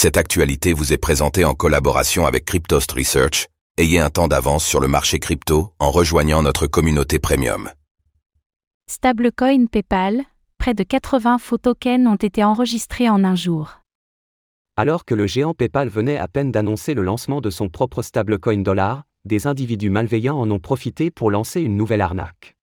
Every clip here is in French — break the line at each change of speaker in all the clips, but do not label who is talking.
Cette actualité vous est présentée en collaboration avec Cryptost Research. Ayez un temps d'avance sur le marché crypto en rejoignant notre communauté premium.
Stablecoin PayPal, près de 80 faux tokens ont été enregistrés en un jour.
Alors que le géant PayPal venait à peine d'annoncer le lancement de son propre stablecoin dollar, des individus malveillants en ont profité pour lancer une nouvelle arnaque.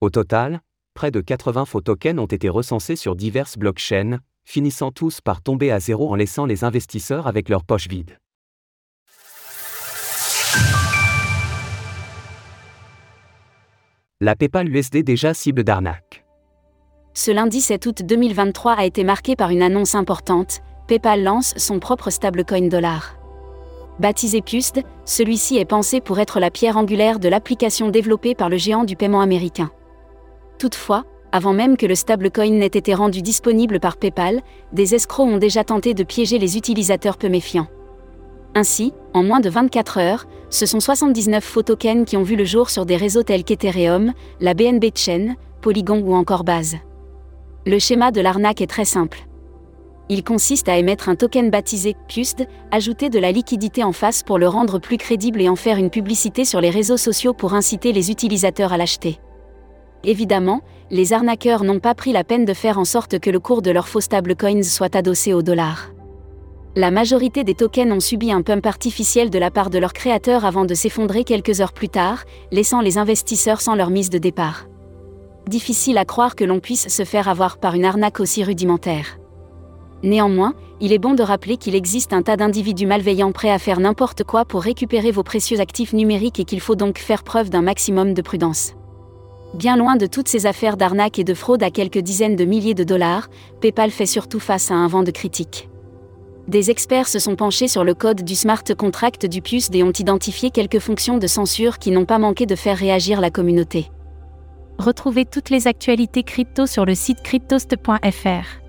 Au total, près de 80 faux tokens ont été recensés sur diverses blockchains, finissant tous par tomber à zéro en laissant les investisseurs avec leurs poches vides. La PayPal USD déjà cible d'arnaque.
Ce lundi 7 août 2023 a été marqué par une annonce importante, PayPal lance son propre stablecoin dollar. Baptisé PUSD, celui-ci est pensé pour être la pierre angulaire de l'application développée par le géant du paiement américain. Toutefois, avant même que le stablecoin n'ait été rendu disponible par PayPal, des escrocs ont déjà tenté de piéger les utilisateurs peu méfiants. Ainsi, en moins de 24 heures, ce sont 79 faux tokens qui ont vu le jour sur des réseaux tels qu'Ethereum, la BNB Chain, Polygon ou encore Base. Le schéma de l'arnaque est très simple. Il consiste à émettre un token baptisé PUSD, ajouter de la liquidité en face pour le rendre plus crédible et en faire une publicité sur les réseaux sociaux pour inciter les utilisateurs à l'acheter. Évidemment, les arnaqueurs n'ont pas pris la peine de faire en sorte que le cours de leurs faux stablecoins soit adossé au dollar. La majorité des tokens ont subi un pump artificiel de la part de leurs créateurs avant de s'effondrer quelques heures plus tard, laissant les investisseurs sans leur mise de départ. Difficile à croire que l'on puisse se faire avoir par une arnaque aussi rudimentaire. Néanmoins, il est bon de rappeler qu'il existe un tas d'individus malveillants prêts à faire n'importe quoi pour récupérer vos précieux actifs numériques et qu'il faut donc faire preuve d'un maximum de prudence. Bien loin de toutes ces affaires d'arnaque et de fraude à quelques dizaines de milliers de dollars, PayPal fait surtout face à un vent de critiques. Des experts se sont penchés sur le code du smart contract du PUSD et ont identifié quelques fonctions de censure qui n'ont pas manqué de faire réagir la communauté.
Retrouvez toutes les actualités crypto sur le site cryptost.fr.